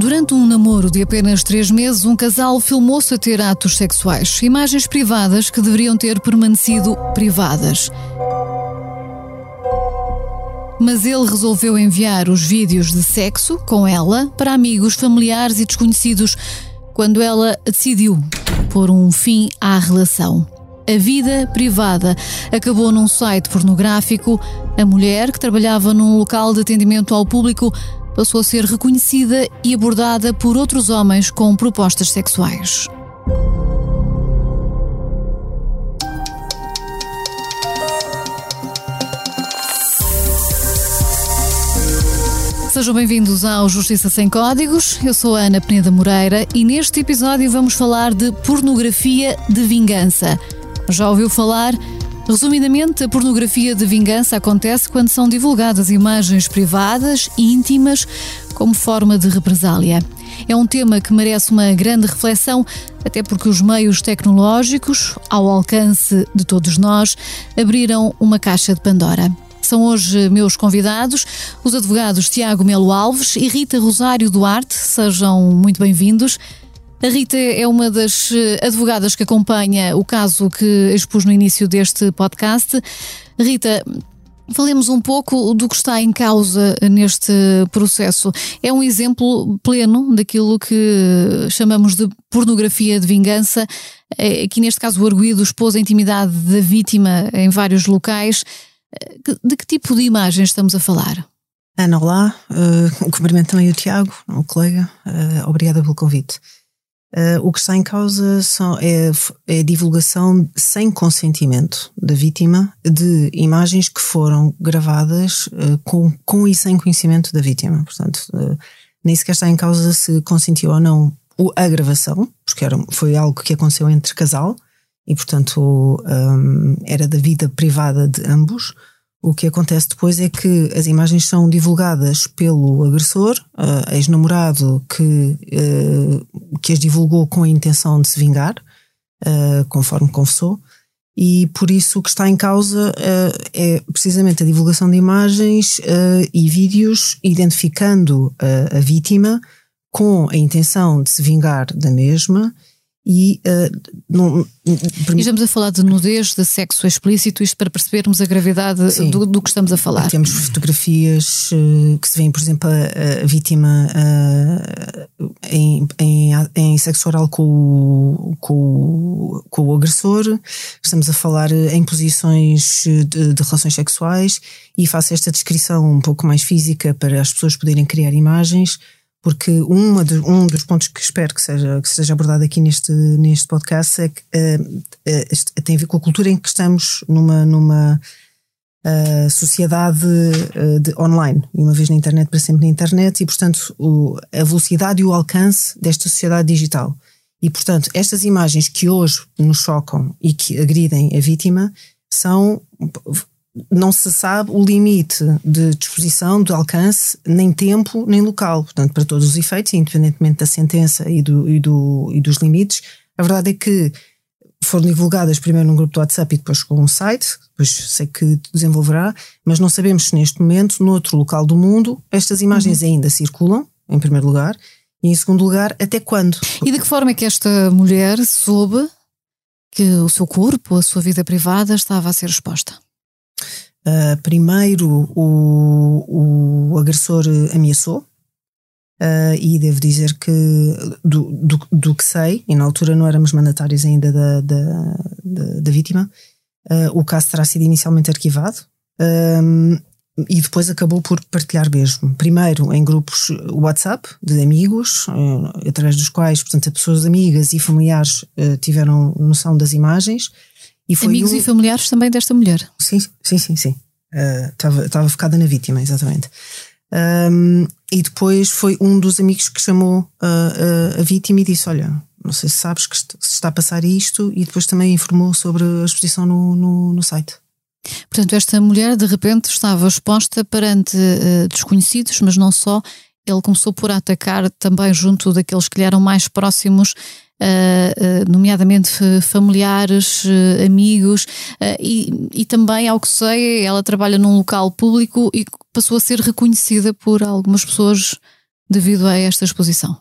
Durante um namoro de apenas três meses, um casal filmou-se a ter atos sexuais. Imagens privadas que deveriam ter permanecido privadas. Mas ele resolveu enviar os vídeos de sexo com ela para amigos, familiares e desconhecidos quando ela decidiu pôr um fim à relação. A vida privada acabou num site pornográfico. A mulher, que trabalhava num local de atendimento ao público, passou a ser reconhecida e abordada por outros homens com propostas sexuais. Sejam bem-vindos ao Justiça Sem Códigos. Eu sou a Ana Peneda Moreira e neste episódio vamos falar de pornografia de vingança. Já ouviu falar? Resumidamente, a pornografia de vingança acontece quando são divulgadas imagens privadas e íntimas como forma de represália. É um tema que merece uma grande reflexão, até porque os meios tecnológicos, ao alcance de todos nós, abriram uma caixa de Pandora. São hoje meus convidados, os advogados Tiago Melo Alves e Rita Rosário Duarte. Sejam muito bem-vindos. A Rita é uma das eh, advogadas que acompanha o caso que expus no início deste podcast. Rita, Falemos um pouco do que está em causa neste processo. É um exemplo pleno daquilo que chamamos de pornografia de vingança. Eh, aqui, neste caso, o arguído expôs a intimidade da vítima em vários locais. Eh, de que tipo de imagens estamos a falar? Ana, olá. Uh, cumprimento também o Tiago, o colega. Uh, obrigada pelo convite. Uh, o que está em causa são, é, é, a divulgação sem consentimento da vítima de imagens que foram gravadas uh, com, com e sem conhecimento da vítima. Portanto, uh, nem sequer está em causa se consentiu ou não a gravação, porque era, foi algo que aconteceu entre casal e, portanto, um, era da vida privada de ambos. O que acontece depois é que as imagens são divulgadas pelo agressor, uh, ex-namorado que, uh, que as divulgou com a intenção de se vingar, uh, conforme confessou, e por isso o que está em causa é precisamente a divulgação de imagens e vídeos identificando a vítima com a intenção de se vingar da mesma e, uh, não, e estamos a falar de nudez, de sexo explícito, isto para percebermos a gravidade do, do, que estamos a falar. Temos fotografias uh, que se vêem, por exemplo, a, a vítima uh, em, em, em, sexo oral com o, com, com o agressor, estamos a falar em posições de, de relações sexuais e faço esta descrição um pouco mais física para as pessoas poderem criar imagens porque uma de, um dos pontos que espero que seja, que seja abordado aqui neste, neste podcast é que uh, uh, tem a ver com a cultura em que estamos numa, numa uh, sociedade de online, e uma vez na internet para sempre na internet, e portanto o, a velocidade e o alcance desta sociedade digital. E portanto, estas imagens que hoje nos chocam e que agridem a vítima são não se sabe o limite de disposição, de alcance, nem tempo, nem local. Portanto, para todos os efeitos, independentemente da sentença e, do, e, do, e dos limites, a verdade é que foram divulgadas primeiro num grupo do WhatsApp e depois com um site, depois sei que desenvolverá, mas não sabemos se neste momento, noutro local do mundo, estas imagens uhum. ainda circulam, em primeiro lugar, e em segundo lugar, até quando? E de que forma é que esta mulher soube que o seu corpo, a sua vida privada estava a ser exposta? Uh, primeiro, o, o agressor ameaçou, uh, e devo dizer que, do, do, do, que sei, e na altura não éramos mandatários ainda da, da, da, da vítima, uh, o caso terá sido inicialmente arquivado. e depois acabou por partilhar mesmo. Primeiro em grupos WhatsApp de amigos, através dos quais, portanto, as pessoas amigas e familiares tiveram noção das imagens e Amigos um... e familiares também desta mulher. Sim, sim, sim, sim. Estava uh, focada na vítima, exatamente. Um, e depois foi um dos amigos que chamou uh, uh, a vítima e disse: Olha, não sei se sabes que se está a passar isto, e depois também informou sobre a exposição no, no, no site. Portanto, esta mulher de repente estava exposta perante uh, desconhecidos, mas não só. Ele começou por atacar também junto daqueles que lhe eram mais próximos uh, nomeadamente familiares, uh, amigos, e, e também, ao que sei, ela trabalha num local público e passou a ser reconhecida por algumas pessoas devido a esta exposição.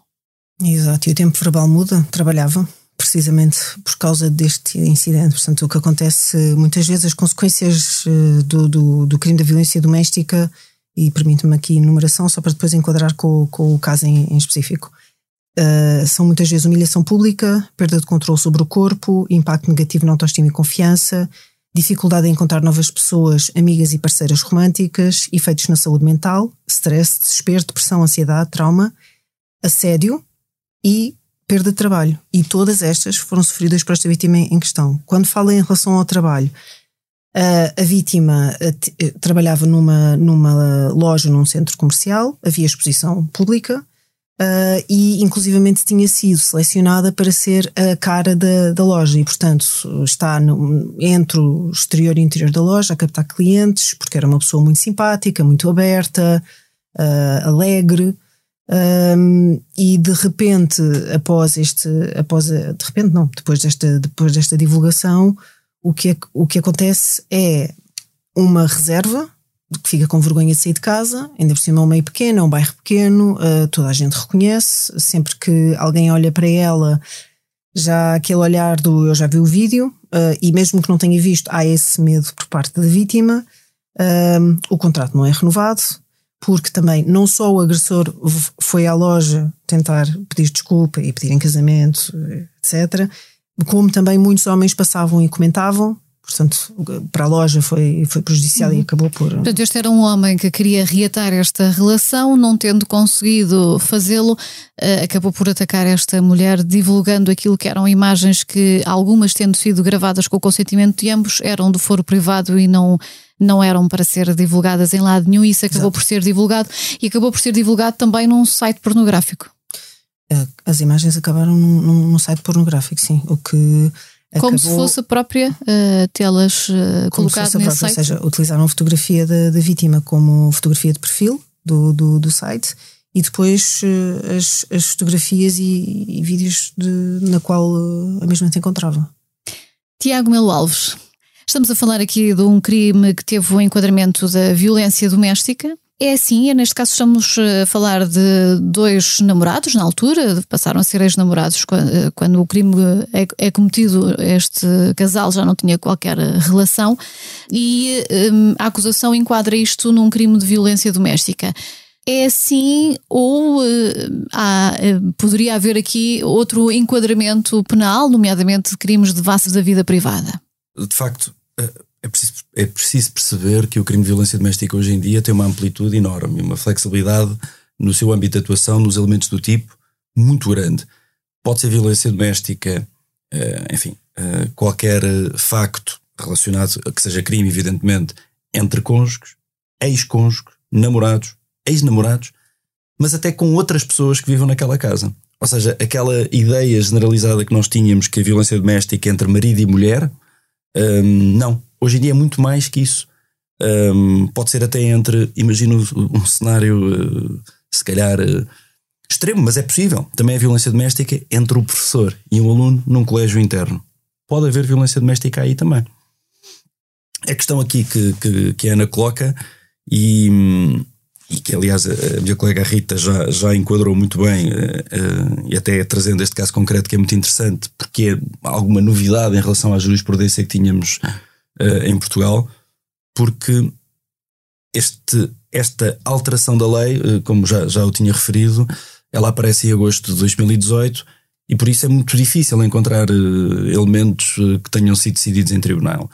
Exato, e o tempo verbal muda, trabalhava precisamente por causa deste incidente. Portanto, o que acontece muitas vezes, as consequências eh, do, do, do crime da violência doméstica, e permite-me aqui enumeração, só para depois enquadrar com, com o caso em, em específico. Uh, são muitas vezes humilhação pública, perda de controle sobre o corpo, impacto negativo na autoestima e confiança, dificuldade em encontrar novas pessoas, amigas e parceiras românticas, efeitos na saúde mental, stress, desespero, depressão, ansiedade, trauma, assédio e perda de trabalho. E todas estas foram sofridas por esta vítima em questão. Quando falo em relação ao trabalho, a vítima trabalhava numa, numa loja, num centro comercial, havia exposição pública uh, e, inclusivamente, tinha sido selecionada para ser a cara da, da loja e, portanto, está no, entre o exterior e o interior da loja a captar clientes, porque era uma pessoa muito simpática, muito aberta, uh, alegre. Um, e de repente, após este, após, de repente não, depois desta, depois desta divulgação, o que, é, o que acontece é uma reserva que fica com vergonha de sair de casa, ainda por cima é um meio pequeno, é um bairro pequeno, uh, toda a gente reconhece, sempre que alguém olha para ela, já aquele olhar do eu já vi o vídeo, uh, e mesmo que não tenha visto, há esse medo por parte da vítima, uh, o contrato não é renovado, porque também não só o agressor foi à loja tentar pedir desculpa e pedir em casamento, etc., como também muitos homens passavam e comentavam. Portanto, para a loja foi, foi prejudicial uhum. e acabou por. Portanto, este era um homem que queria reatar esta relação, não tendo conseguido fazê-lo, uh, acabou por atacar esta mulher, divulgando aquilo que eram imagens que, algumas tendo sido gravadas com o consentimento de ambos, eram do foro privado e não não eram para ser divulgadas em lado nenhum, isso acabou Exato. por ser divulgado e acabou por ser divulgado também num site pornográfico. Eh, as imagens acabaram num, num site pornográfico, sim. O que como acabou... se fosse a própria uh, telas uh, colocada nesse própria, site. Ou seja, utilizaram a fotografia da, da vítima como fotografia de perfil do, do, do site e depois uh, as, as fotografias e, e vídeos de, na qual a mesma se encontrava. Tiago Melo Alves, estamos a falar aqui de um crime que teve o enquadramento da violência doméstica. É assim, neste caso estamos a falar de dois namorados na altura, passaram a ser ex-namorados quando, quando, o crime é, é, cometido, este casal já não tinha qualquer relação e um, a acusação enquadra isto num crime de violência doméstica. É assim ou há, poderia haver aqui outro enquadramento penal, nomeadamente crimes de vasos da vida privada? De facto, é preciso, é preciso perceber que o crime de violência doméstica hoje em dia tem uma amplitude enorme, uma flexibilidade no seu âmbito de atuação, nos elementos do tipo, muito grande. Pode ser violência doméstica, eh, enfim, eh, qualquer facto relacionado, que seja crime, evidentemente, entre cônjuges, ex-cônjuges, namorados, ex-namorados, mas até com outras pessoas que vivam naquela casa. Ou seja, aquela ideia generalizada que nós tínhamos que a violência doméstica entre marido e mulher, hum, não. Hoje em dia é muito mais que isso. Um, pode ser até entre, imagino um cenário, uh, se calhar, uh, extremo, mas é possível. Também é violência doméstica entre o professor e um aluno num colégio interno. Pode haver violência doméstica aí também. A questão aqui que, que, que a Ana coloca, e, e que aliás a minha colega Rita já, já enquadrou muito bem, uh, e até trazendo este caso concreto que é muito interessante, porque é alguma novidade em relação à jurisprudência que tínhamos uh, em Portugal, porque este, esta alteração da lei, uh, como já, já eu tinha referido, ela aparece em agosto de 2018 e por isso é muito difícil encontrar uh, elementos que tenham sido decididos em tribunal.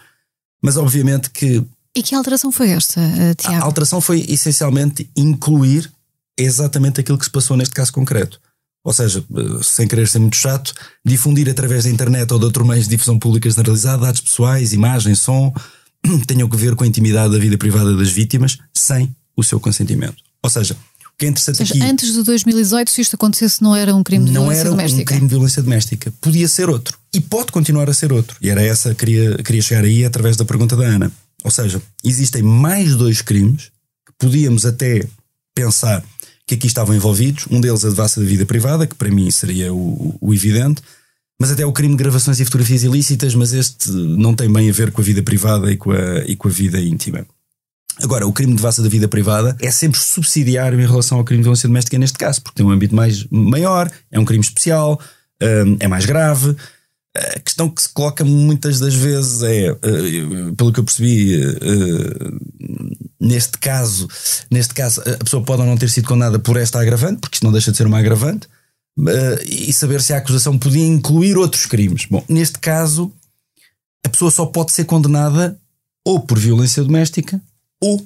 Mas obviamente que. E que alteração foi esta, Tiago? A alteração foi essencialmente incluir exatamente aquilo que se passou neste caso concreto. Ou seja, sem querer ser muito chato, difundir através da internet ou de outro meio de difusão pública generalizada dados pessoais, imagens, som, tenham que ver com a intimidade da vida privada das vítimas sem o seu consentimento. Ou seja, o que é interessante seja, aqui. Antes de 2018, se isto acontecesse, não era um crime de não violência doméstica. Não era um crime de violência doméstica. Podia ser outro. E pode continuar a ser outro. E era essa que queria, queria chegar aí através da pergunta da Ana. Ou seja, existem mais dois crimes que podíamos até pensar que aqui estavam envolvidos. Um deles a devassa da vida privada, que para mim seria o, o evidente, mas até o crime de gravações e fotografias ilícitas, mas este não tem bem a ver com a vida privada e com a, e com a vida íntima. Agora, o crime de devassa da vida privada é sempre subsidiário em relação ao crime de violência doméstica neste caso, porque tem um âmbito mais maior, é um crime especial, hum, é mais grave. A questão que se coloca muitas das vezes é, eh, pelo que eu percebi, eh, neste caso, neste caso, a pessoa pode ou não ter sido condenada por esta agravante, porque isto não deixa de ser uma agravante, eh, e saber se a acusação podia incluir outros crimes. Bom, neste caso, a pessoa só pode ser condenada ou por violência doméstica ou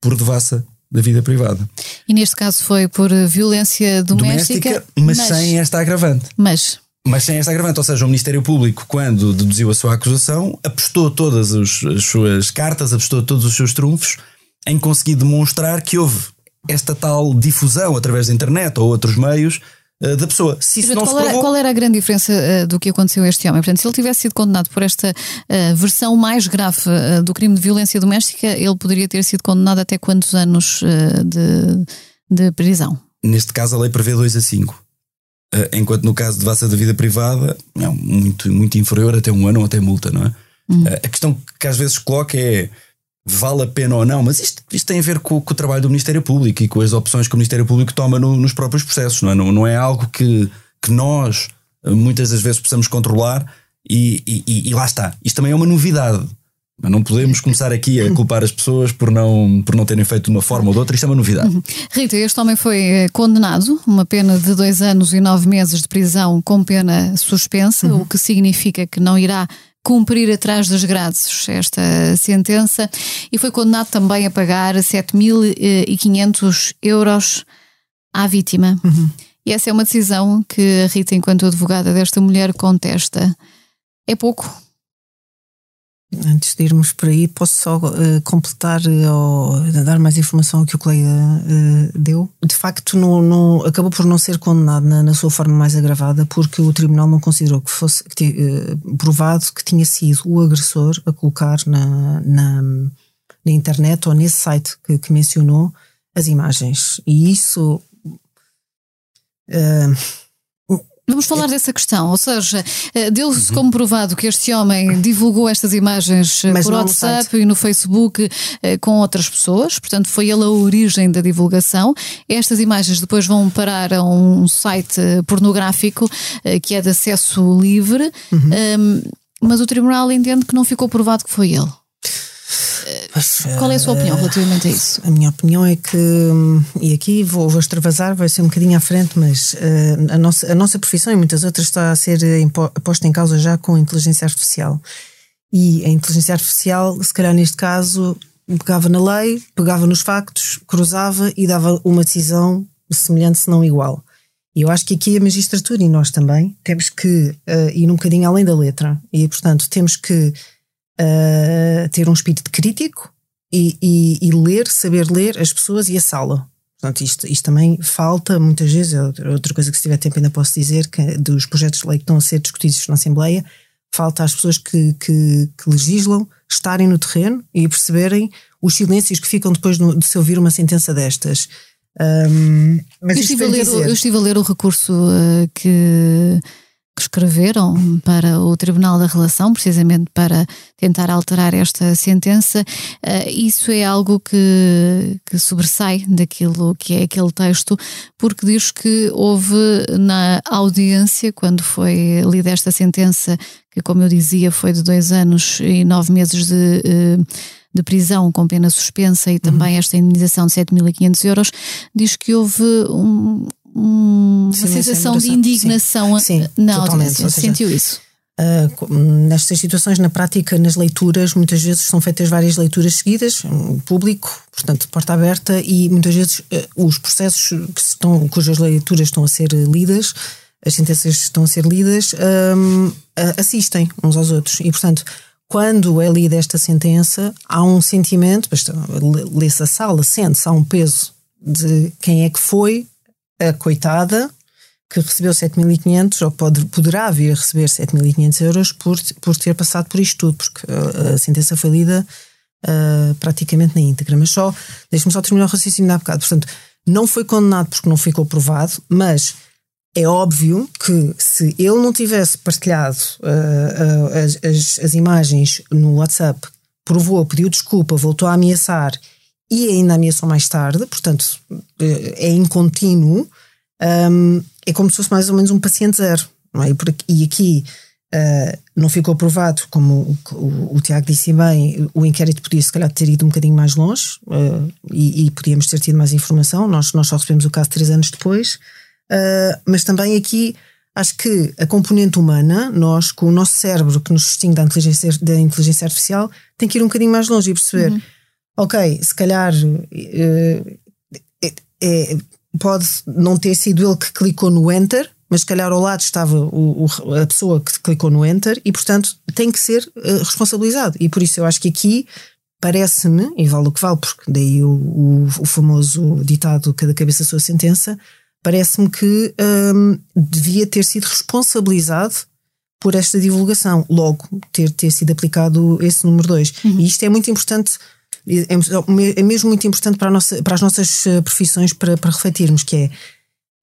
por devassa da vida privada. E neste caso foi por violência doméstica, doméstica mas, mas, sem esta agravante. Mas mas sem esta agravante, ou seja, o Ministério Público, quando deduziu a sua acusação, apostou todas os, as suas cartas, apostou todos os seus trunfos em conseguir demonstrar que houve esta tal difusão através da internet ou outros meios uh, da pessoa. Se isso não qual, se provou... era, qual era a grande diferença uh, do que aconteceu a este homem? Portanto, se ele tivesse sido condenado por esta uh, versão mais grave do crime de violência doméstica, ele poderia ter sido condenado até quantos anos de, de prisão? Neste caso, a lei prevê 2 a 5. Enquanto no caso de vassa da vida privada, é muito, muito inferior, até um ano ou até multa, não é? Hum. A questão que às vezes coloca é vale a pena ou não, mas isto, isto tem a ver com, com, o trabalho do Ministério Público e com as opções que o Ministério Público toma no, nos próprios processos, não é? Não, não é algo que, que nós eh, muitas das vezes possamos controlar e, e, e lá está. Isto também é uma novidade. Não podemos começar aqui a culpar as pessoas por não, por não terem feito de uma forma ou de outra, isto é uma novidade. Uhum. Rita, este homem foi eh, condenado, uma pena de dois anos e nove meses de prisão com pena suspensa, uhum. o que significa que não irá cumprir atrás das grades esta sentença e foi condenado também a pagar 7.500 euros à vítima. Uhum. E essa é uma decisão que a Rita, enquanto advogada desta mulher, contesta. É pouco? Antes de irmos por aí, posso só uh, completar uh, ou dar mais informação ao que o colega uh, deu. De facto, não, não, acabou por não ser condenado na, na, sua forma mais agravada, porque o tribunal não considerou que fosse que, provado que tinha sido o agressor a colocar na, na, na internet ou nesse site que, que mencionou as imagens. E isso. Vamos falar dessa questão, ou seja, eh, deu-se como provado que este homem divulgou estas imagens eh, Mas por WhatsApp e no Facebook eh, com outras pessoas, portanto foi ele a origem da divulgação. Estas imagens depois vão parar a um site pornográfico que é de acesso livre, uhum. mas o tribunal entende que não ficou provado que foi ele. Mas, Qual é a sua opinião relativamente a isso? A minha opinião é que, e aqui vou, vou extravasar, vai ser um bocadinho à frente, mas uh, a, nossa, a nossa profissão e muitas outras está a ser posta em causa já com a inteligência artificial. E a inteligência artificial, se calhar neste caso, pegava na lei, pegava nos factos, cruzava e dava uma decisão semelhante, se não igual. E eu acho que aqui a magistratura e nós também temos que uh, ir um bocadinho além da letra. E, portanto, temos que uh, ter um espírito crítico e, e, e, ler, saber ler as pessoas e a sala. Portanto, isto, isto também falta muitas vezes. Outra coisa que, se tiver tempo, ainda posso dizer que dos projetos de lei que estão a ser discutidos na Assembleia, falta às pessoas que, que, que legislam estarem no terreno e perceberem os silêncios que ficam depois de se ouvir uma sentença destas. Um, mas eu, estive ler, eu, estive a ler, o recurso uh, que que escreveram para o Tribunal da Relação, precisamente para tentar alterar esta sentença, uh, isso é algo que, que sobressai daquilo que é aquele texto, porque diz que houve na audiência, quando foi lida esta sentença, que como eu dizia foi de dois anos e nove meses de. Uh, de prisão com pena suspensa e também uhum. esta indenização de 7.500 euros, diz que houve um, uma sensação de indignação sim, sim, na audiência. Sentiu isso? Uh, nestas situações, na prática, nas leituras, muitas vezes são feitas várias leituras seguidas, público, portanto, porta aberta, e muitas vezes uh, os processos que estão, cujas leituras estão a ser lidas, as sentenças estão a ser lidas, uh, assistem uns aos outros. E, portanto, quando é lida esta sentença, há um sentimento, lê-se a sala, sente-se, há um peso de quem é que foi a coitada que recebeu 7.500 ou pode, poderá vir a receber 7.500 euros por, por ter passado por isto tudo, porque a, a sentença foi lida uh, praticamente na íntegra. Mas só, deixe-me só terminar o raciocínio da bocado. Portanto, não foi condenado porque não ficou provado, mas é óbvio que se ele não tivesse partilhado uh, uh, as, as, as, imagens no WhatsApp, provou, pediu desculpa, voltou a ameaçar e ainda ameaçou mais tarde, portanto é em contínuo, um, é como se fosse mais ou menos um paciente zero. Não é? E aqui uh, não ficou provado, como o, o, o, Tiago disse bem, o inquérito podia se calhar ter ido um bocadinho mais longe uh, e, e, podíamos ter tido mais informação. Nós, nós só recebemos o caso três anos depois, uh, mas também aqui acho que a componente humana, nós, com o nosso cérebro que nos distingue da inteligência, da inteligência artificial, tem que ir um bocadinho mais longe e perceber, uhum. Ok, se calhar é, pode não ter sido ele que clicou no Enter, mas se calhar ao lado estava o, o, a pessoa que clicou no Enter e, portanto, tem que ser uh, responsabilizado. E por isso eu acho que aqui parece-me, e vale o que vale, porque daí o, o, o famoso ditado cada cabeça a sua sentença, parece-me que um, devia ter sido responsabilizado por esta divulgação, logo ter, ter sido aplicado esse número 2. Uhum. E isto é muito importante, é, é, mesmo muito importante para, nossa, para as nossas eh, profissões para, para refletirmos, que é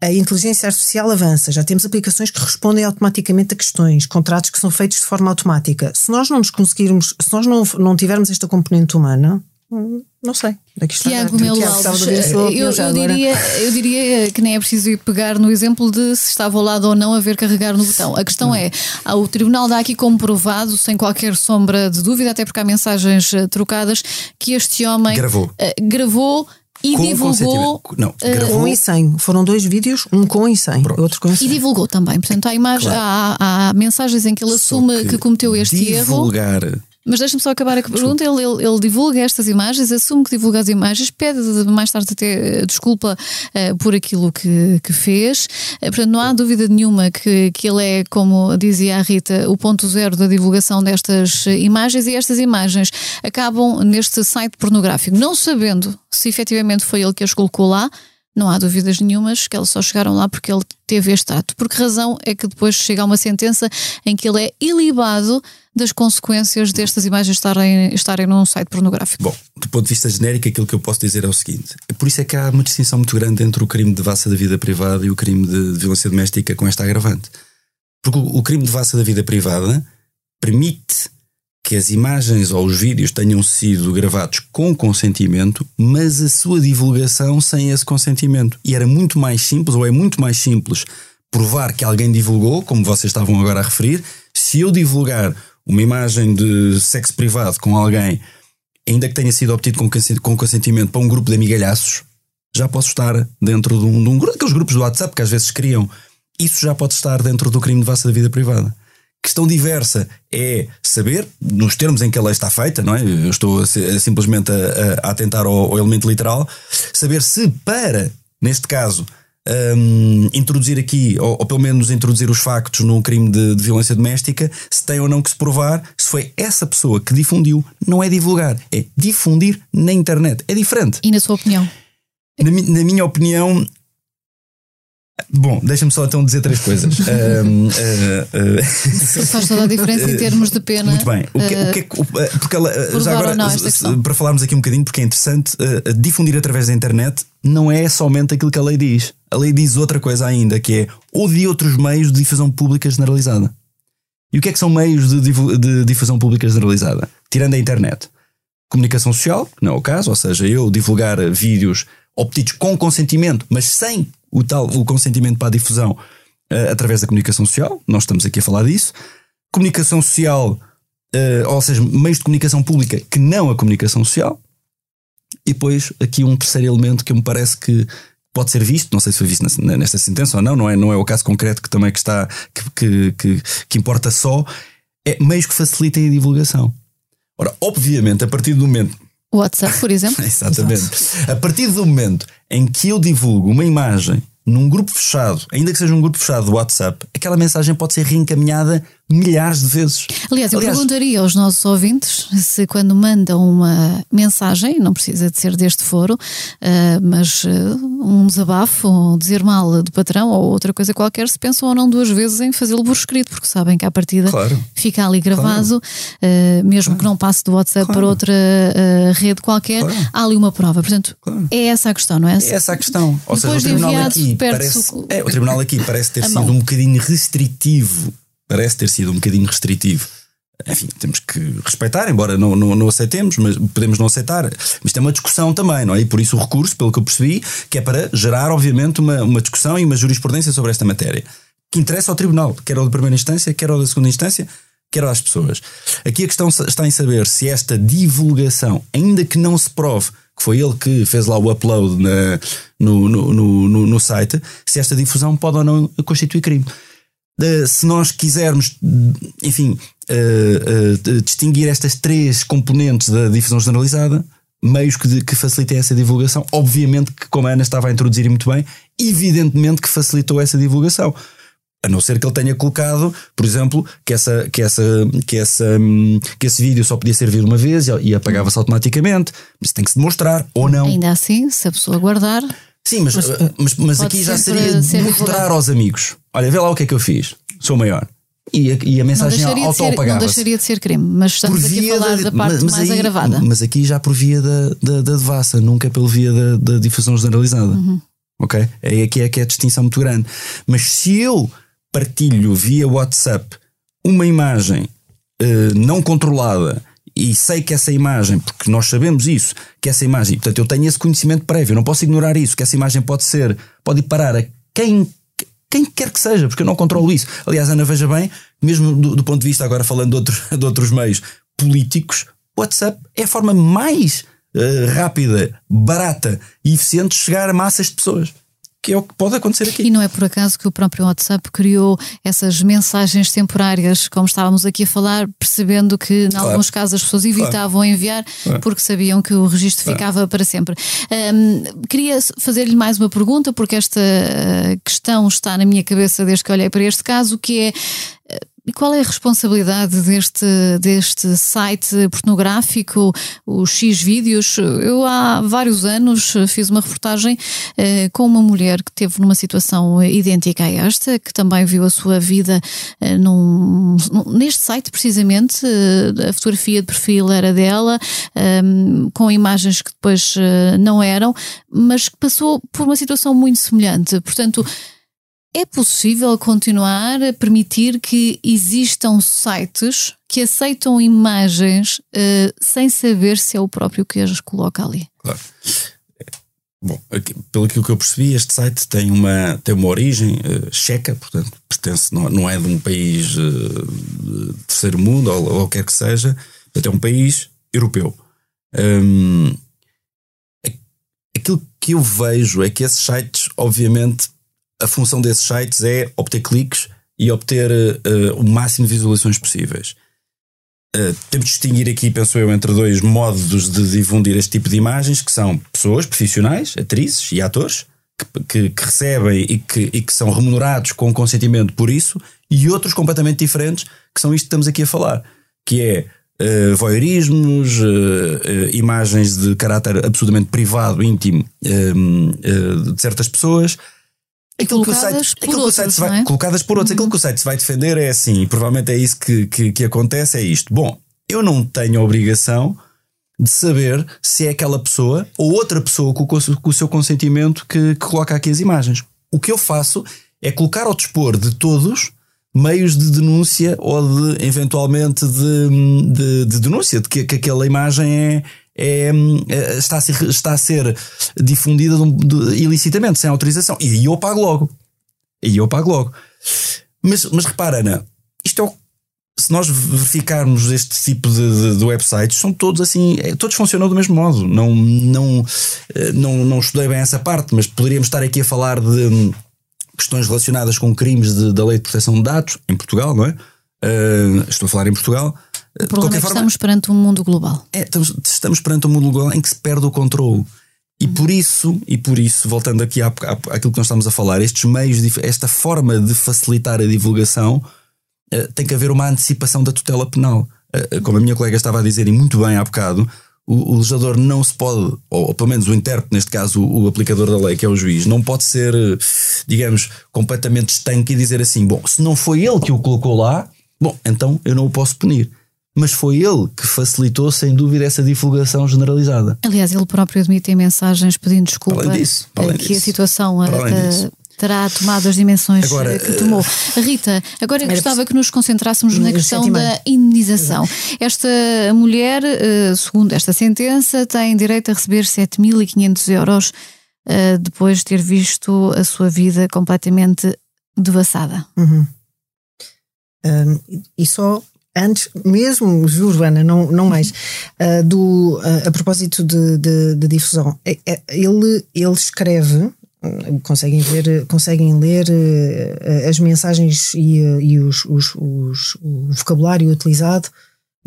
a inteligência artificial avança, já temos aplicações que respondem automaticamente a questões, contratos que são feitos de forma automática. Se nós não nos conseguirmos, se nós não, não tivermos esta componente humana, não sei. Daqui está Tiago Melo Alves, eu, eu, diria, eu diria que nem é preciso ir pegar no exemplo de se estava ao lado ou não a ver carregar no botão. A questão é, o Tribunal dá aqui como provado, sem qualquer sombra de dúvida, até porque há mensagens eh, trocadas, que este homem gravou, uh, gravou e com divulgou. Não, uh, gravou. Um e 100. Foram dois vídeos, um com e 100, Pronto. outro com e 100. E divulgou também. Portanto, há, imagem, claro. há, há, mensagens em que ele assume que, que cometeu este divulgar erro. Mas deixa-me só acabar a pergunta. Ele, ele, ele, divulga estas imagens, assume que divulga as imagens, pede mais tarde até eh, desculpa uh, por aquilo que, que fez. Uh, portanto, não há dúvida nenhuma que, que ele é, como dizia a Rita, o ponto zero da divulgação destas imagens e estas imagens acabam neste site pornográfico. Não sabendo se efetivamente foi ele que as colocou lá, não há dúvidas nenhumas que elas só chegaram lá porque ele teve este ato. Por que razão é que depois chega a uma sentença em que ele é ilibado das consequências destas imagens estarem, estarem num site pornográfico? Bom, do ponto de vista genérico, aquilo que eu posso dizer é o seguinte: por isso é que há uma distinção muito grande entre o crime de devassa da vida privada e o crime de violência doméstica com esta agravante. Porque o crime de devassa da vida privada permite que as imagens ou os vídeos tenham sido gravados com consentimento, mas a sua divulgação sem esse consentimento. E era muito mais simples, ou é muito mais simples, provar que alguém divulgou, como vocês estavam agora a referir. Se eu divulgar uma imagem de sexo privado com alguém, ainda que tenha sido obtido com consentimento para um grupo de amigalhaços, já posso estar dentro de um, de um daqueles grupos do WhatsApp que às vezes criam. Isso já pode estar dentro do crime de vassa da vida privada. Questão diversa é saber, nos termos em que a lei está feita, não é? Eu estou a, a, simplesmente a, a atentar ao, ao, elemento literal, saber se para, neste caso, um, introduzir aqui, ou, ou, pelo menos introduzir os factos num crime de, de, violência doméstica, se tem ou não que se provar se foi essa pessoa que difundiu. Não é divulgar, é difundir na internet. É diferente. E na sua opinião? Na, na minha opinião, Bom, deixa-me só então dizer três coisas. um, uh, uh, faz toda a diferença em termos de pena. Muito bem. O que, o que, o, porque ela, já agora, não, para falarmos aqui um bocadinho, porque é interessante, uh, difundir através da internet não é somente aquilo que a lei diz. A lei diz outra coisa ainda, que é ou de outros meios de difusão pública generalizada. E o que é que são meios de, de difusão pública generalizada? Tirando a internet. Comunicação social, que não é o caso, ou seja, eu divulgar vídeos obtidos com consentimento, mas sem o tal o consentimento para a difusão uh, através da comunicação social. Nós estamos aqui a falar disso. Comunicação social, uh, ou seja, meios de comunicação pública que não a comunicação social. E depois aqui um terceiro elemento que me parece que pode ser visto, não sei se foi visto nesta sentença ou não, não é, não é o caso concreto que também que está que, que, que, que importa só, é meios que facilitem a divulgação. Ora, obviamente, a partir do momento o WhatsApp, por exemplo. Exatamente. Exato. A partir do momento em que eu divulgo uma imagem num grupo fechado, ainda que seja um grupo fechado do WhatsApp, aquela mensagem pode ser reencaminhada milhares de vezes. Aliás, eu Aliás, perguntaria aos nossos ouvintes se quando mandam uma mensagem, não precisa de ser deste foro, uh, mas uh, um desabafo, um dizer mal do patrão ou outra coisa qualquer, se pensam ou não duas vezes em fazê-lo por escrito, porque sabem que à partida claro, fica ali gravado, claro, uh, mesmo claro, que não passe do WhatsApp para outra rede qualquer, há ali uma prova. Portanto, é essa a questão, não é? É essa a questão. Ou Depois seja, o tribunal aqui parece, o... É, o tribunal aqui parece ter sido um bocadinho restritivo parece ter sido um bocadinho restritivo enfim, temos que respeitar, embora não, não, não, aceitemos, mas podemos não aceitar. Mas isto é uma discussão também, não é? E por isso o recurso, pelo que eu percebi, que é para gerar, obviamente, uma, uma discussão e uma jurisprudência sobre esta matéria. Que interessa ao Tribunal, quer ao da primeira instância, quer ao da segunda instância, quer às pessoas. Aqui a questão está em saber se esta divulgação, ainda que não se prove que foi ele que fez lá o upload na, no, no, no, no, site, se esta difusão pode ou não constituir crime. Uh, se nós quisermos, enfim, uh, uh, distinguir estas três componentes da difusão generalizada, meios que, que facilitem essa divulgação, obviamente que, como a Ana estava a introduzir muito bem, evidentemente que facilitou essa divulgação. A não ser que ele tenha colocado, por exemplo, que, essa, que, essa, que, essa, que esse vídeo só podia ser visto uma vez e apagava-se automaticamente. Isso tem que se demonstrar, ou não. Ainda assim, se a pessoa guardar. Sim, mas, mas, mas, mas aqui já seria ser mostrar aos amigos. Olha, vê lá o que é que eu fiz. Sou maior. E a, e a mensagem auto-apagava. Não deixaria de ser crime, mas estamos aqui a falar da, da parte mas, mais aí, agravada. Mas aqui já por via da, da, da devassa, nunca pelo via da, da difusão generalizada. Uhum. Ok? É aqui é que é a distinção muito grande. Mas se eu partilho via WhatsApp uma imagem uh, não controlada e sei que essa imagem, porque nós sabemos isso, que essa imagem, portanto eu tenho esse conhecimento prévio, não posso ignorar isso, que essa imagem pode ser, pode ir parar a quem, quem quer que seja, porque eu não controlo isso. Aliás, Ana, veja bem, mesmo do, do ponto de vista agora falando de, outro, de outros meios políticos, WhatsApp é a forma mais uh, rápida, barata e eficiente de chegar a massas de pessoas que é o que pode acontecer aqui. E não é por acaso que o próprio WhatsApp criou essas mensagens temporárias, como estávamos aqui a falar, percebendo que, em claro. alguns casos, as pessoas evitavam claro. enviar claro. porque sabiam que o registro ficava para sempre. Um, queria fazer-lhe mais uma pergunta, porque esta uh, questão está na minha cabeça desde que olhei para este caso, que é e qual é a responsabilidade deste, deste site pornográfico, o X Vídeos? Eu há vários anos fiz uma reportagem eh, com uma mulher que teve numa situação idêntica a esta, que também viu a sua vida eh, num, neste site, precisamente. Eh, a fotografia de perfil era dela, ehm, com imagens que depois eh, não eram, mas que passou por uma situação muito semelhante. Portanto, é possível continuar a permitir que existam sites que aceitam imagens uh, sem saber se é o próprio que as coloca ali? Claro. Bom, aqui, pelo que eu percebi, este site tem uma, tem uma origem uh, checa, portanto, pertence, não, não é de um país uh, terceiro mundo ou, ou quer que seja, é um país europeu. Um, aquilo que eu vejo é que esses sites, obviamente, a função desses sites é obter cliques e obter uh, o máximo de visualizações possíveis. Uh, temos de distinguir aqui, penso eu, entre dois modos de difundir este tipo de imagens, que são pessoas profissionais, atrizes e atores, que, que, que recebem e que, e que são remunerados com consentimento por isso, e outros completamente diferentes, que são isto que estamos aqui a falar, que é uh, voyeurismos, uh, uh, imagens de caráter absolutamente privado, íntimo de certas pessoas, aquilo que o site, aquilo outros, que o site vai, é? colocadas por outros, uhum. aquilo que o site se vai defender é assim, e provavelmente é isso que, que, que acontece, é isto. Bom, eu não tenho a obrigação de saber se é aquela pessoa ou outra pessoa com, o seu consentimento que, que, coloca aqui as imagens. O que eu faço é colocar ao dispor de todos meios de denúncia ou de eventualmente de, de, de denúncia de que, que aquela imagem é, é, está, a ser, está a ser difundida ilicitamente, sem autorização. E aí eu pago logo. E aí eu pago logo. Mas, mas repara, Ana, isto é o, se nós verificarmos este tipo de, de, de, websites, são todos assim, é, todos funcionam do mesmo modo. Não, não, eh, não, não estudei bem essa parte, mas poderíamos estar aqui a falar de hum, questões relacionadas com crimes de, da lei de proteção de dados em Portugal, não é? Uh, estou a falar em Portugal. O problema é que forma, estamos perante um mundo global. É, estamos, estamos perante um mundo global em que se perde o controle. E uhum. por isso, e por isso, voltando aqui à, à, àquilo que nós estamos a falar, estes meios, esta forma de facilitar a divulgação, uh, tem que haver uma antecipação da tutela penal. Uh, como a minha colega estava a dizer, e muito bem há bocado, o, o legislador não se pode, ou, ou, pelo menos o intérprete, neste caso o, o, aplicador da lei, que é o juiz, não pode ser, digamos, completamente estanque e dizer assim: bom, se não foi ele que o colocou lá, bom, então eu não o posso punir mas foi ele que facilitou, sem dúvida, essa divulgação generalizada. Aliás, ele próprio admite em mensagens pedindo desculpa além disso, além que disso. a situação a, a, terá tomado as dimensões agora, que tomou. Rita, agora eu gostava que nos concentrássemos na questão da indenização. Esta mulher, segundo esta sentença, tem direito a receber 7.500 euros depois de ter visto a sua vida completamente devassada. Uhum. Um, e só antes, mesmo, juro, Ana, não, não mais, uh, do, uh, a propósito de, de, de difusão, é, é, ele, ele escreve, conseguem ver, conseguem ler uh, as mensagens e, e os, os, os, o vocabulário utilizado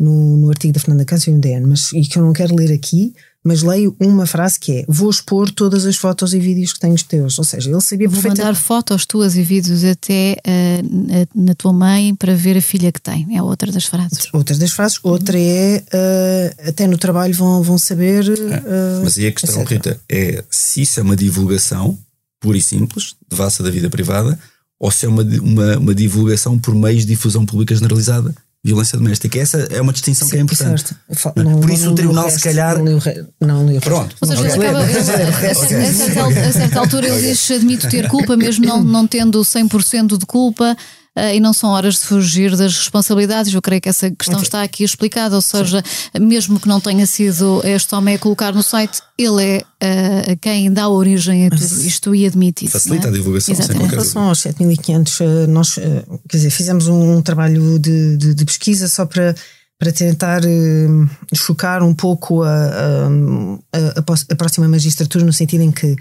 no, no artigo da Fernanda Câncio e no DN, mas e que eu não quero ler aqui, mas leio uma frase que é: Vou expor todas as fotos e vídeos que tenho teus. Ou seja, ele sabia Vou mandar fotos tuas e vídeos até uh, na tua mãe para ver a filha que tem. É outra das frases. Outra das frases. Outra é: uh, Até no trabalho vão, vão saber. Uh, mas aí a questão, etc. Rita, é se isso é uma divulgação pura e simples, devassa da vida privada, ou se é uma, uma, uma divulgação por meios de difusão pública generalizada violência doméstica. Essa é uma distinção Sim, que é importante. Não, Por isso não, o tribunal, se calhar. Não, não, Pronto. Ou seja, okay. acaba, a, certa, altura ele diz: admito ter culpa, mesmo não, não tendo 100% de culpa. Uh, e não são horas de fugir das responsabilidades. Eu creio que essa questão okay. está aqui explicada, ou seja, Sim. mesmo que não tenha sido este homem a colocar no site, ele é uh, quem dá origem a tudo isto e admite isso. Facilita é? a divulgação. Exatamente. Em relação aos 7.500, nós quer dizer, fizemos um, um trabalho de, de, de, pesquisa só para. Para tentar uh, chocar um pouco a, a, a, a próxima magistratura, no sentido em que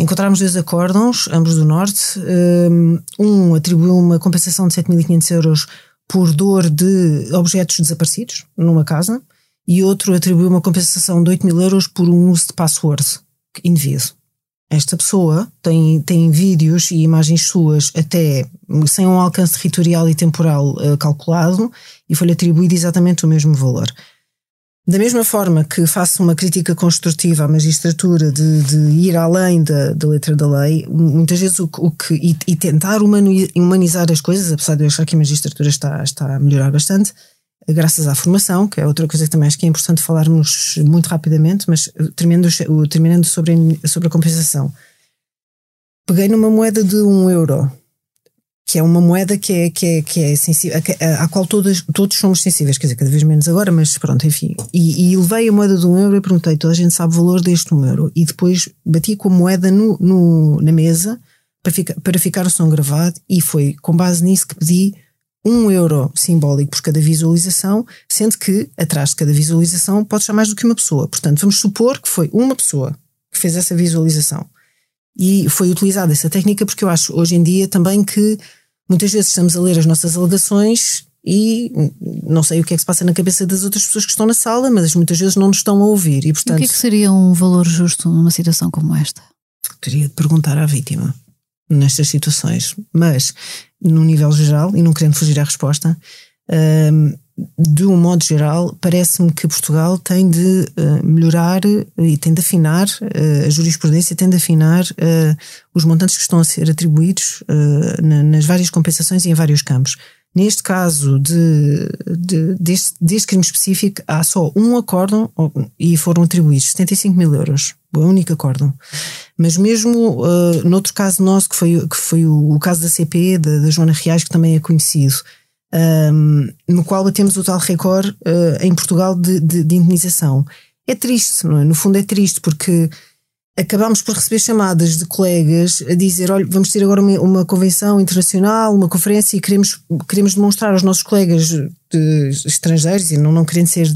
Encontramos dois acórdãos, ambos do Norte. Hum, um atribuiu uma compensação de 7.500 euros por dor de objetos desaparecidos numa casa e outro atribuiu uma compensação de 8 mil euros por um uso de password indevido. Esta pessoa tem, tem vídeos e imagens suas até sem um alcance territorial e temporal uh, calculado e foi-lhe atribuído exatamente o mesmo valor. Da mesma forma que faço uma crítica construtiva à magistratura de, de ir além da, da, letra da lei, muitas vezes o, o que. E, e, tentar humanizar as coisas, apesar de eu achar que a magistratura está, está a melhorar bastante, graças à formação, que é outra coisa que também acho que é importante falarmos muito rapidamente, mas terminando, terminando sobre, sobre a compensação. Peguei numa moeda de um euro que é uma moeda que é, que é, que é sensível, à qual todos, todos somos sensíveis, quer dizer, cada vez menos agora, mas pronto, enfim. E, e levei a moeda de um euro e perguntei, toda a gente sabe o valor deste um euro. E depois bati com a moeda no, no, na mesa para, ficar, para ficar o som gravado e foi com base nisso que pedi um euro simbólico por cada visualização, sendo que atrás de cada visualização pode estar mais do que uma pessoa. Portanto, vamos supor que foi uma pessoa que fez essa visualização. E foi utilizada essa técnica porque eu acho hoje em dia também que muitas vezes estamos a ler as nossas alegações e não sei o que é que se passa na cabeça das outras pessoas que estão na sala, mas muitas vezes não nos estão a ouvir. E, portanto, o que é que seria um valor justo numa situação como esta? Teria de perguntar à vítima nestas situações, mas no nível geral, e não querendo fugir à resposta, hum, de um modo geral, parece-me que Portugal tem de uh, melhorar e tem de afinar, uh, a jurisprudência tem de afinar os montantes que estão a ser atribuídos na, nas várias compensações e em vários campos. Neste caso de, de, deste, deste crime específico, há só um acórdão e foram atribuídos 75 mil euros. O único acórdão. Mas mesmo uh, noutro caso nosso, que foi, que foi o, o caso da CP, da, da Joana Reais, que também é conhecido, um, no qual batemos o tal recorde uh, em Portugal de, de, de, indenização. É triste, não é? No fundo é triste porque acabámos por receber chamadas de colegas a dizer: olha, vamos ter agora uma, uma convenção internacional, uma conferência e queremos, queremos demonstrar aos nossos colegas estrangeiros e não, não querendo ser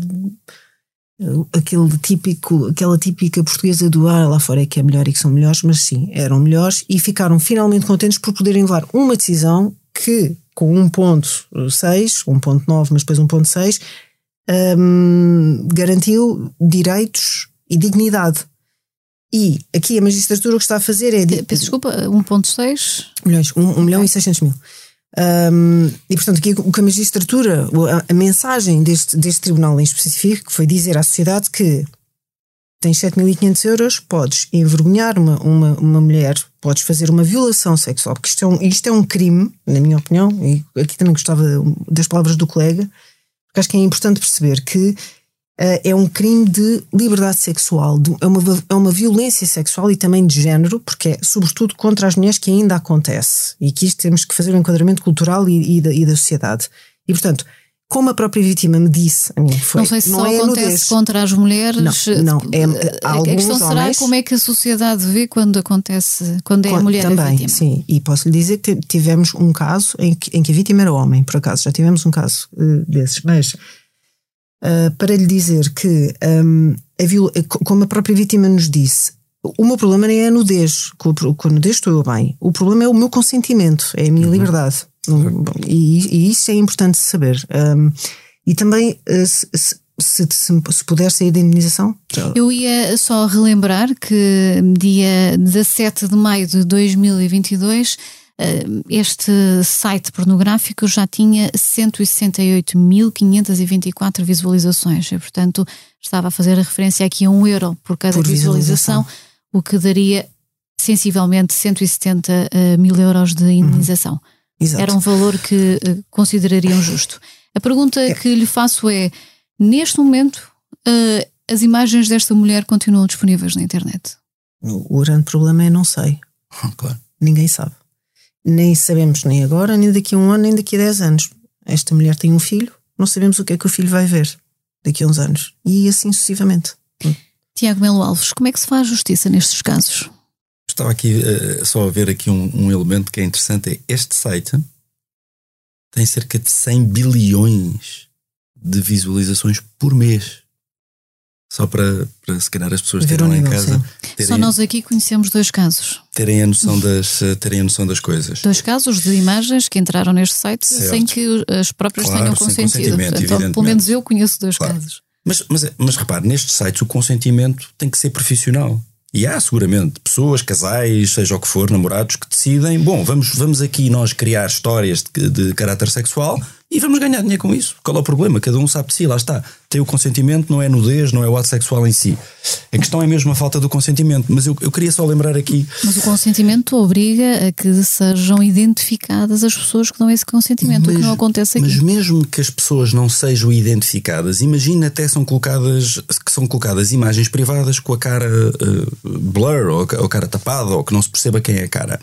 aquele típico, aquela típica portuguesa do ar ah, lá fora é que é melhor e que são melhores, mas sim, eram melhores e ficaram finalmente contentes por poderem levar uma decisão que com 1.6, 1.9, mas depois 1.6, um, garantiu direitos e dignidade. E aqui a magistratura o que está a fazer é. Peço desculpa, 1,6 milhões, 1, 1 milhão e 600 mil. Um, e portanto, aqui o que a magistratura, a, a, mensagem deste, deste tribunal em específico, foi dizer à sociedade que tens 7.500 euros, podes envergonhar uma, uma, uma mulher, podes fazer uma violação sexual, porque isto é, um, isto é um crime, na minha opinião, e aqui também gostava das palavras do colega, porque acho que é importante perceber que é um crime de liberdade sexual, é uma, é uma violência sexual e também de género, porque é sobretudo contra as mulheres que ainda acontece. E que isto temos que fazer um enquadramento cultural e, e, da, e da sociedade. E, portanto, como a própria vítima me disse a mim, foi, não sei se não só é acontece nudez. contra as mulheres. Não, não é, a questão será homens, como é que a sociedade vê quando acontece, quando é a mulher também, a vítima. Sim, e posso lhe dizer que tivemos um caso em que, em que a vítima era homem, por acaso, já tivemos um caso uh, desses, mas uh, para lhe dizer que, um, a como a própria vítima nos disse, o meu problema nem é a nudez, com a nudez estou eu bem, o problema é o meu consentimento, é a minha uhum. liberdade. E, e, isso é importante saber. Um, e também, uh, se, se, se, se, puder sair da indemnização? Eu ia só relembrar que dia 17 de maio de 2022 este site pornográfico já tinha 168.524 visualizações e, portanto, estava a fazer a referência aqui a um euro por cada por visualização, visualização, o que daria sensivelmente 170 uh, mil euros de indenização. Uhum. Era um valor que uh, considerariam justo. A pergunta é. que lhe faço é: neste momento, uh, as imagens desta mulher continuam disponíveis na internet? O grande problema é não sei. Claro. Ninguém sabe nem sabemos nem agora, nem daqui a um ano, nem daqui a 10 anos. Esta mulher tem um filho, não sabemos o que é que o filho vai ver daqui a uns anos. E assim sucessivamente. Tiago Melo Alves, como é que se faz justiça nestes casos? Estava aqui uh, só a ver aqui um, um, elemento que é interessante. É este site tem cerca de 100 bilhões de visualizações por mês. Só para, para se calhar as pessoas terem lá em casa. Terem, Só nós aqui conhecemos dois casos. Terem a noção das, terem a noção das coisas. Dois casos de imagens que entraram neste site certo. sem que as próprias claro, tenham consentido. Então, pelo menos eu conheço dois claro. casos. Mas, mas, mas repare, nestes sites o consentimento tem que ser profissional. E há seguramente pessoas, casais, seja o que for, namorados, que decidem: bom, vamos, vamos aqui nós criar histórias de, de caráter sexual e vamos ganhar dinheiro com isso. Qual é o problema? Cada um sabe de si, lá está. Tem o consentimento, não é nudez, não é o ato sexual em si. A questão é mesmo a falta do consentimento. Mas eu, eu queria só lembrar aqui. Mas o consentimento obriga a que sejam identificadas as pessoas que dão esse consentimento, mas, o que não acontece aqui. Mas mesmo que as pessoas não sejam identificadas, imagina até são colocadas, que são colocadas imagens privadas com a cara uh, blur ou a cara tapada ou que não se perceba quem é a cara.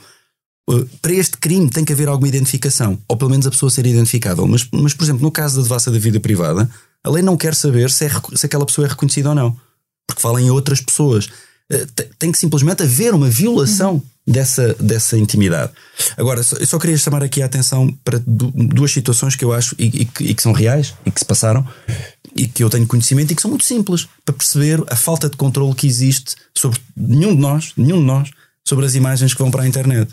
Uh, para este crime tem que haver alguma identificação, ou pelo menos a pessoa ser identificável. Mas, mas por exemplo, no caso da devassa da vida privada, a lei não quer saber se, é, se aquela pessoa é reconhecida ou não, porque fala em outras pessoas. Uh, tem que simplesmente haver uma violação dessa, dessa intimidade. Agora, eu só queria chamar aqui a atenção para duas situações que eu acho e, e, que, e que são reais e que se passaram e que eu tenho conhecimento e que são muito simples para perceber a falta de controle que existe sobre nenhum de nós, nenhum de nós, sobre as imagens que vão para a internet.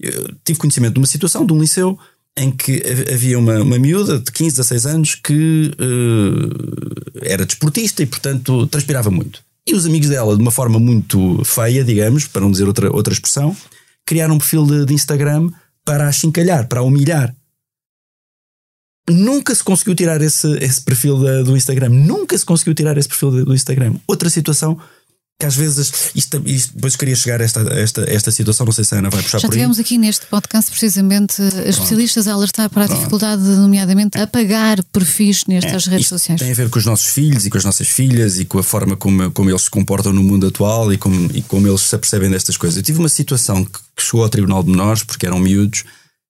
Eu tive conhecimento de uma situação de um liceu em que havia uma, uma miúda de 15, 16 anos que uh, era desportista e, portanto, transpirava muito. E os amigos dela, de uma forma muito feia, digamos, para não dizer outra, outra expressão, criaram um perfil de, de Instagram para a chincalhar, para a humilhar. Nunca se conseguiu tirar esse, esse perfil do Instagram. Nunca se conseguiu tirar esse perfil do Instagram. Outra situação que às vezes isto, isto, depois queria chegar a esta, esta, esta situação, não sei se a Ana vai puxar Já por aí. Já tivemos aqui neste podcast precisamente especialistas a alertar para a Pronto. dificuldade, nomeadamente, a pagar perfis nestas é, redes sociais. Tem a ver com os nossos filhos e com as nossas filhas e com a forma como, como eles se comportam no mundo atual e como, e como eles se apercebem destas coisas. Eu tive uma situação que, que chegou ao Tribunal de Menores, porque eram miúdos,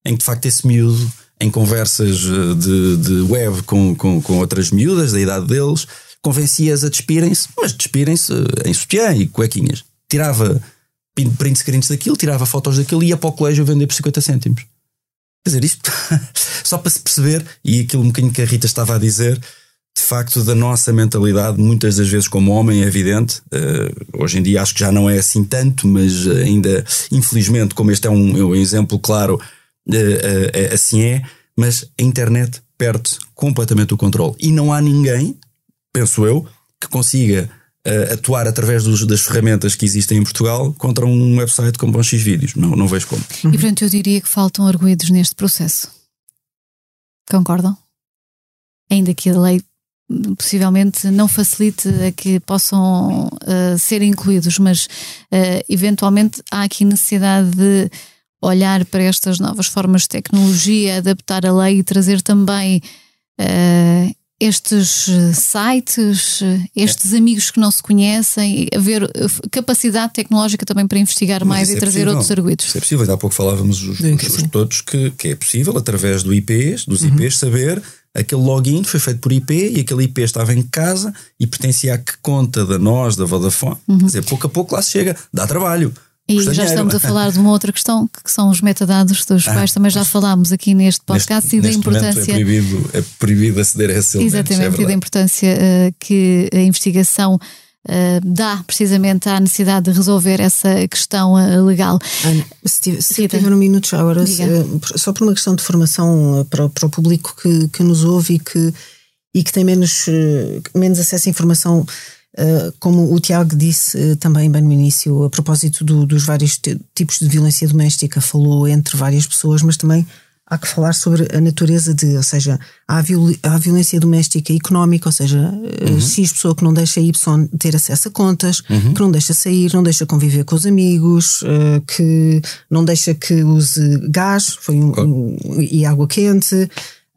em que de facto esse miúdo, em conversas eh, de, de web com, com, com outras miúdas da idade deles, convencia-as a despirem-se, mas despirem-se eh, em sutiã e cuequinhas. Tirava print screens daquilo, tirava fotos daquilo e ia para o colégio vender por 50 cêntimos. Quer dizer, isto só para se perceber, e aquilo um bocadinho que a Rita estava a dizer, de facto, da nossa mentalidade, muitas das vezes como homem, é evidente. Uh, hoje em dia acho que já não é assim tanto, mas ainda, infelizmente, como este é um, é um exemplo claro, uh, uh, assim é. Mas a internet perde completamente o controle. E não há ninguém, penso eu, que consiga uh, atuar através dos, das ferramentas que existem em Portugal contra um website como X Vídeos. Não, não vejo como. E portanto eu diria que faltam arguídos neste processo. Concordam? Ainda que a lei possivelmente não facilite a que possam uh, ser incluídos, mas uh, eventualmente há aqui necessidade de olhar para estas novas formas de tecnologia, adaptar a lei e trazer também uh, estes eh, sites, eh, estes é. amigos que não se conhecem, haver capacidade tecnológica também para investigar mais e é trazer possível. outros arguidos. Isso é possível, há pouco falávamos os, os, os todos que, que é possível, através do IPs, dos IPs, uhum. saber aquele login foi feito por IP e aquele IP estava em casa e pertencia a que conta da nós, da Vodafone. Uhum. Quer dizer, pouco a pouco lá se chega, dá trabalho. E já dinheiro. estamos a falar de uma outra questão que são os metadados dos ah, quais também já falámos aqui neste podcast neste, e da importância. É proibido, é proibido aceder a esse Exatamente, é e da importância uh, que a investigação Uh, dá precisamente à necessidade de resolver essa questão uh, legal. Ana, se, se tiver um minuto já agora, se, só por uma questão de formação para, para o público que, que nos ouve e que, e que tem menos, menos acesso à informação como o Tiago disse uh, também bem no início, a propósito do, dos vários tipos de violência doméstica, falou entre várias pessoas, mas também há que falar sobre a natureza de, ou seja, há, viol, há violência doméstica económica, ou seja, eh, uhum. X pessoa que não deixa Y ter acesso a contas, uhum. que não deixa sair, não deixa conviver com os amigos, uh, que não deixa que use gás foi um, um, e água quente.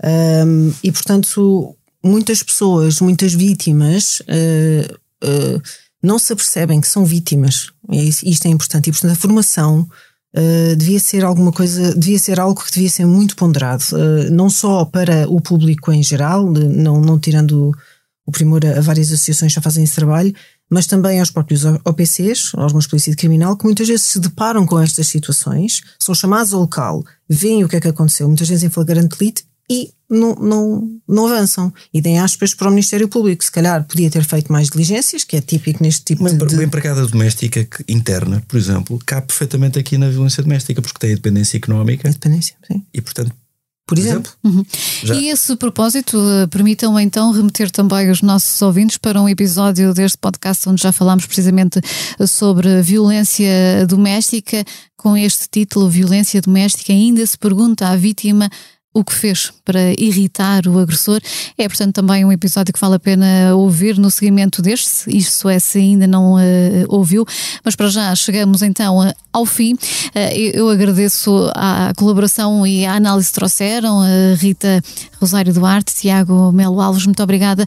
Um, e portanto, muitas pessoas, muitas vítimas uh, uh, não se apercebem que são vítimas. É isto é importante. E, portanto, a formação uh, devia ser alguma coisa, devia ser algo que devia ser muito ponderado, uh, não só para o público em geral, não, não tirando o primor a, várias associações que já fazem esse trabalho, mas também aos próprios OPCs, órgãos de polícia criminal, que muitas vezes se deparam com estas situações, são chamados ao local, veem o que é que aconteceu, muitas vezes em flagrante delito, e não, não, não avançam. E deem aspas para o Ministério Público. Se calhar podia ter feito mais diligências, que é típico neste tipo uma, de. Uma empregada doméstica interna, por exemplo, cabe perfeitamente aqui na violência doméstica, porque tem a dependência económica. A dependência, sim. E portanto. Por exemplo. Uhum. E esse propósito, eh, permitam então remeter também os nossos ouvintes para um episódio deste podcast onde já falámos precisamente sobre violência doméstica, com este título, Violência Doméstica, ainda se pergunta à vítima o que fez para irritar o agressor. É, portanto, também um episódio que vale a pena ouvir no seguimento deste, isso é se ainda não uh, ouviu. Mas para já chegamos então uh, ao fim. Uh, eu agradeço a colaboração e a análise que trouxeram, a Rita Rosário Duarte, Tiago Melo Alves, muito obrigada.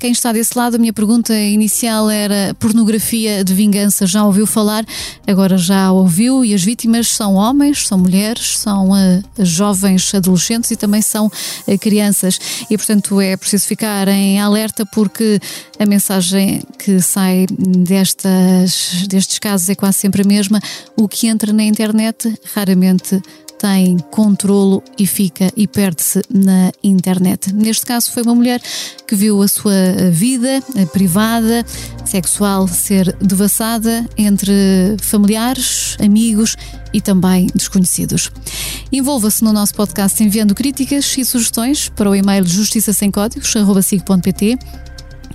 Quem está desse lado, a minha pergunta inicial era: pornografia de vingança já ouviu falar? Agora já ouviu e as vítimas são homens, são mulheres, são jovens adolescentes e também são eh, crianças. E, portanto, é preciso ficar em alerta porque a mensagem que sai destas, destes casos é quase sempre a mesma. O que entra na internet raramente tem controlo e fica e perde-se na internet. Neste caso foi uma mulher que viu a sua vida privada, sexual ser devassada entre familiares, amigos e também desconhecidos. Envolva-se no nosso podcast enviando críticas e sugestões para o e-mail justiça sem códigos@sig.pt.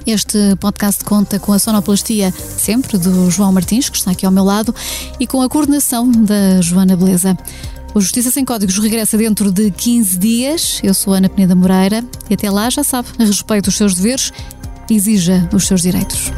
Este podcast conta com a sonoplastia sempre do João Martins, que está aqui ao meu lado, e com a coordenação da Joana Beleza. O Justiça Sem Códigos regressa dentro de 15 dias. Eu sou Ana Peneda Moreira e até lá já sabe, respeito dos seus deveres, exija os seus direitos.